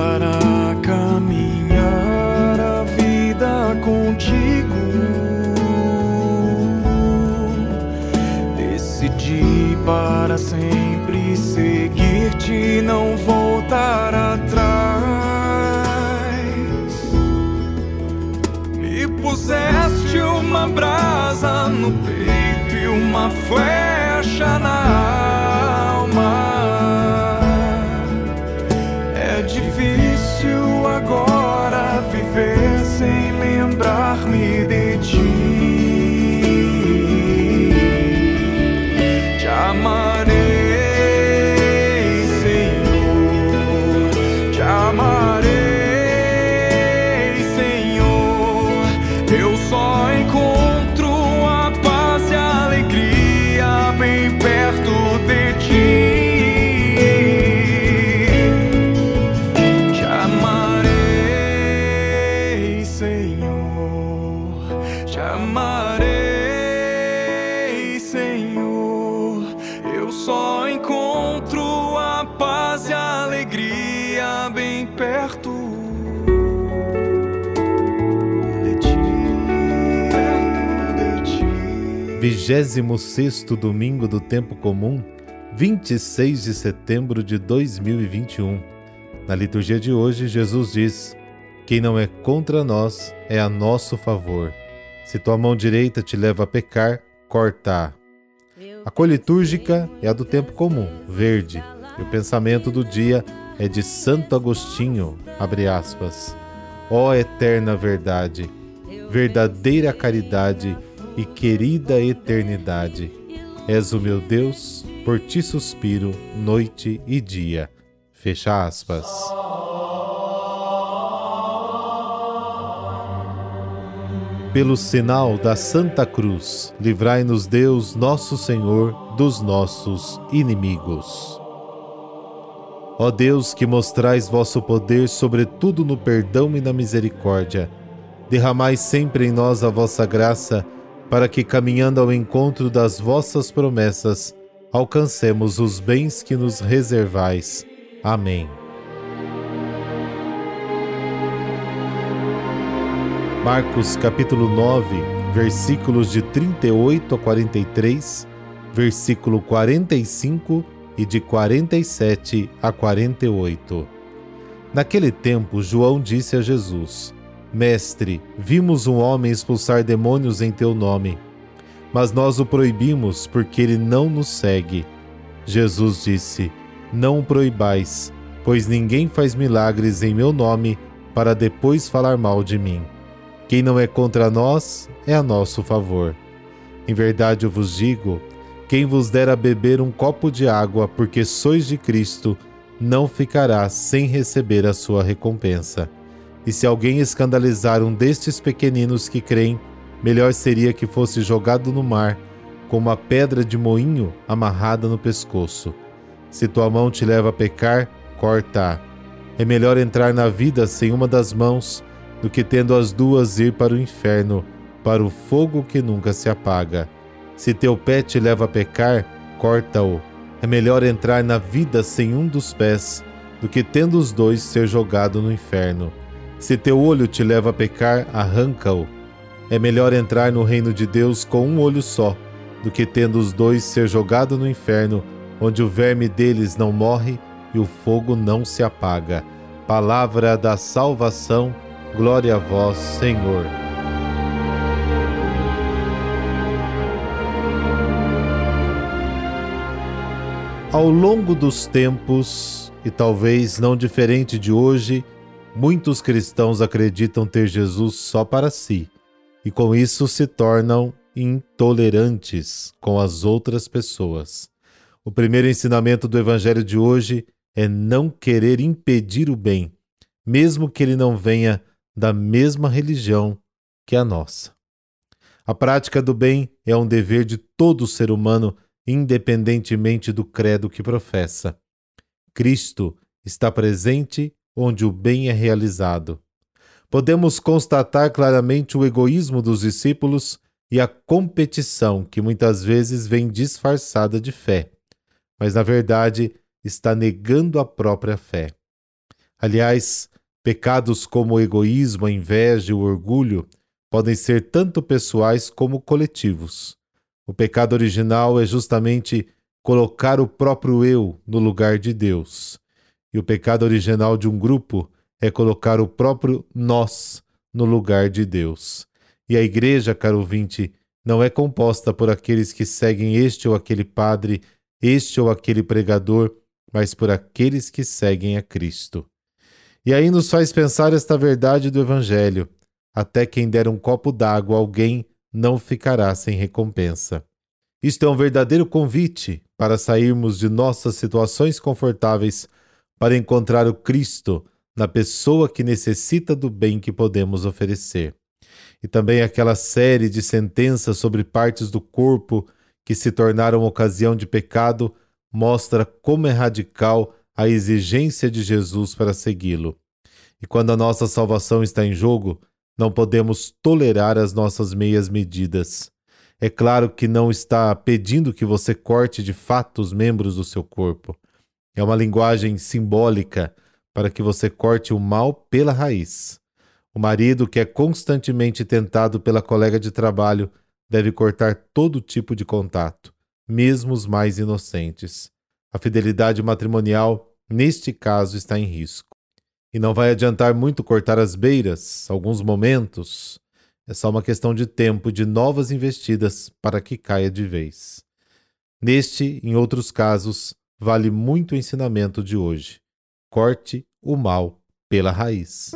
para caminhar a vida contigo. Decidi para sempre seguir-te, não voltar atrás. Me puseste uma brasa no peito e uma flecha Te amarei, Senhor. Eu só encontro a paz e a alegria bem perto de ti. Perto de ti. 26 domingo do tempo comum, 26 de setembro de 2021. Na liturgia de hoje, Jesus diz: Quem não é contra nós é a nosso favor. Se tua mão direita te leva a pecar, corta. A cor litúrgica é a do tempo comum, verde. E o pensamento do dia é de Santo Agostinho, abre aspas. Ó eterna verdade, verdadeira caridade e querida eternidade. És o meu Deus, por ti suspiro noite e dia. Fecha aspas. Pelo sinal da Santa Cruz, livrai-nos Deus, nosso Senhor, dos nossos inimigos. Ó Deus, que mostrais vosso poder, sobretudo no perdão e na misericórdia, derramai sempre em nós a vossa graça, para que, caminhando ao encontro das vossas promessas, alcancemos os bens que nos reservais. Amém. Marcos capítulo 9, versículos de 38 a 43, versículo 45 e de 47 a 48. Naquele tempo, João disse a Jesus: Mestre, vimos um homem expulsar demônios em teu nome, mas nós o proibimos porque ele não nos segue. Jesus disse: Não o proibais, pois ninguém faz milagres em meu nome para depois falar mal de mim. Quem não é contra nós é a nosso favor. Em verdade eu vos digo: quem vos der a beber um copo de água porque sois de Cristo, não ficará sem receber a sua recompensa. E se alguém escandalizar um destes pequeninos que creem, melhor seria que fosse jogado no mar, com uma pedra de moinho amarrada no pescoço. Se tua mão te leva a pecar, corta-a. É melhor entrar na vida sem uma das mãos do que tendo as duas ir para o inferno, para o fogo que nunca se apaga. Se teu pé te leva a pecar, corta-o. É melhor entrar na vida sem um dos pés, do que tendo os dois ser jogado no inferno. Se teu olho te leva a pecar, arranca-o. É melhor entrar no reino de Deus com um olho só, do que tendo os dois ser jogado no inferno, onde o verme deles não morre e o fogo não se apaga. Palavra da salvação, glória a vós, Senhor. Ao longo dos tempos, e talvez não diferente de hoje, muitos cristãos acreditam ter Jesus só para si e com isso se tornam intolerantes com as outras pessoas. O primeiro ensinamento do Evangelho de hoje é não querer impedir o bem, mesmo que ele não venha da mesma religião que a nossa. A prática do bem é um dever de todo ser humano, independentemente do credo que professa. Cristo está presente onde o bem é realizado. Podemos constatar claramente o egoísmo dos discípulos e a competição que muitas vezes vem disfarçada de fé, mas na verdade está negando a própria fé. Aliás, pecados como o egoísmo, a inveja e o orgulho podem ser tanto pessoais como coletivos. O pecado original é justamente colocar o próprio eu no lugar de Deus. E o pecado original de um grupo é colocar o próprio nós no lugar de Deus. E a igreja, caro ouvinte, não é composta por aqueles que seguem este ou aquele padre, este ou aquele pregador, mas por aqueles que seguem a Cristo. E aí nos faz pensar esta verdade do Evangelho: até quem der um copo d'água a alguém não ficará sem recompensa. Isto é um verdadeiro convite para sairmos de nossas situações confortáveis para encontrar o Cristo na pessoa que necessita do bem que podemos oferecer e também aquela série de sentenças sobre partes do corpo que se tornaram ocasião de pecado mostra como é radical a exigência de Jesus para segui-lo. E quando a nossa salvação está em jogo, não podemos tolerar as nossas meias medidas. É claro que não está pedindo que você corte de fato os membros do seu corpo. É uma linguagem simbólica para que você corte o mal pela raiz. O marido, que é constantemente tentado pela colega de trabalho, deve cortar todo tipo de contato, mesmo os mais inocentes. A fidelidade matrimonial, neste caso, está em risco. E não vai adiantar muito cortar as beiras, alguns momentos. É só uma questão de tempo de novas investidas para que caia de vez. Neste, em outros casos, vale muito o ensinamento de hoje. Corte o mal pela raiz.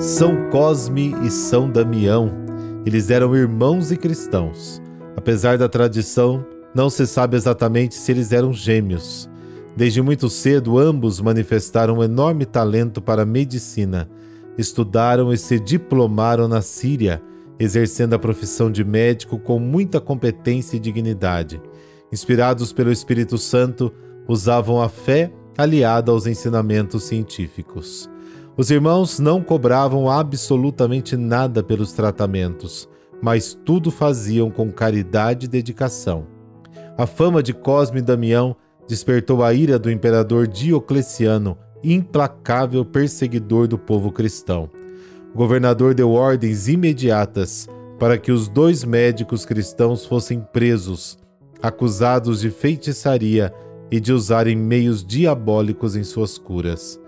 São Cosme e São Damião. Eles eram irmãos e cristãos. Apesar da tradição, não se sabe exatamente se eles eram gêmeos. Desde muito cedo, ambos manifestaram um enorme talento para a medicina. Estudaram e se diplomaram na Síria, exercendo a profissão de médico com muita competência e dignidade. Inspirados pelo Espírito Santo, usavam a fé aliada aos ensinamentos científicos. Os irmãos não cobravam absolutamente nada pelos tratamentos, mas tudo faziam com caridade e dedicação. A fama de Cosme e Damião despertou a ira do imperador Diocleciano, implacável perseguidor do povo cristão. O governador deu ordens imediatas para que os dois médicos cristãos fossem presos, acusados de feitiçaria e de usarem meios diabólicos em suas curas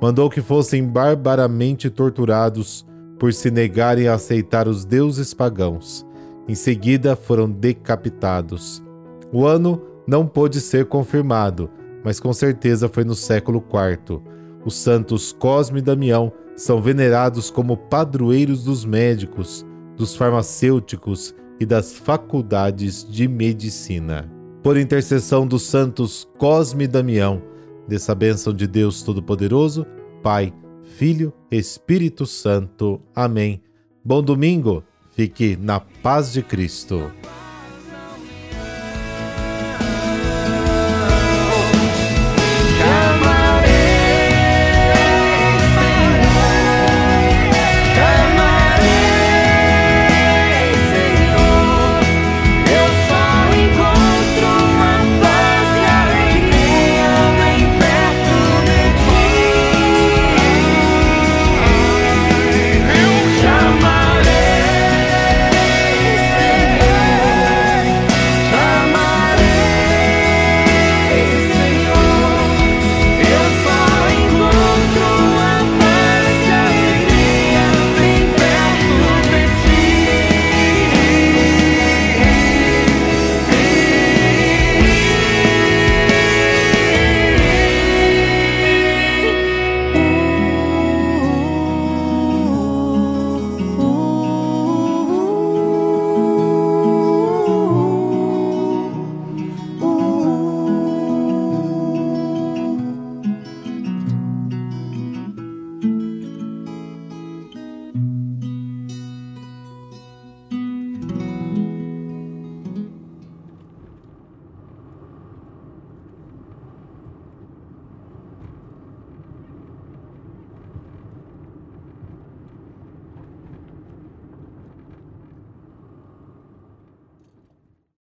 mandou que fossem barbaramente torturados por se negarem a aceitar os deuses pagãos. Em seguida, foram decapitados. O ano não pôde ser confirmado, mas com certeza foi no século IV. Os santos Cosme e Damião são venerados como padroeiros dos médicos, dos farmacêuticos e das faculdades de medicina. Por intercessão dos santos Cosme e Damião, dessa bênção de Deus Todo-Poderoso, Pai, Filho, Espírito Santo. Amém. Bom domingo, fique na paz de Cristo.